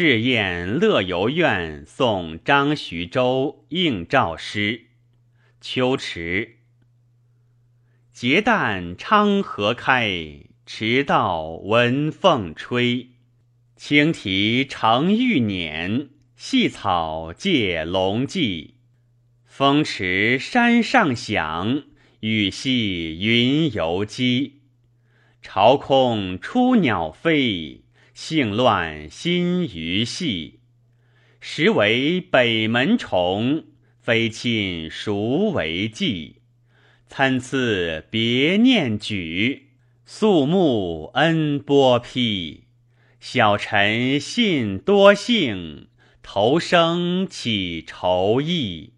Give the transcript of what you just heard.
试宴乐游苑送张徐州应诏诗。秋池。结旦昌河开，池道闻凤吹。青啼成玉辇，细草借龙迹。风驰山上响，雨细云游击。巢空出鸟飞，性乱心鱼戏。时为北门虫，非亲孰为计？参差别念举，肃穆恩波披。小臣信多幸，头生岂愁意？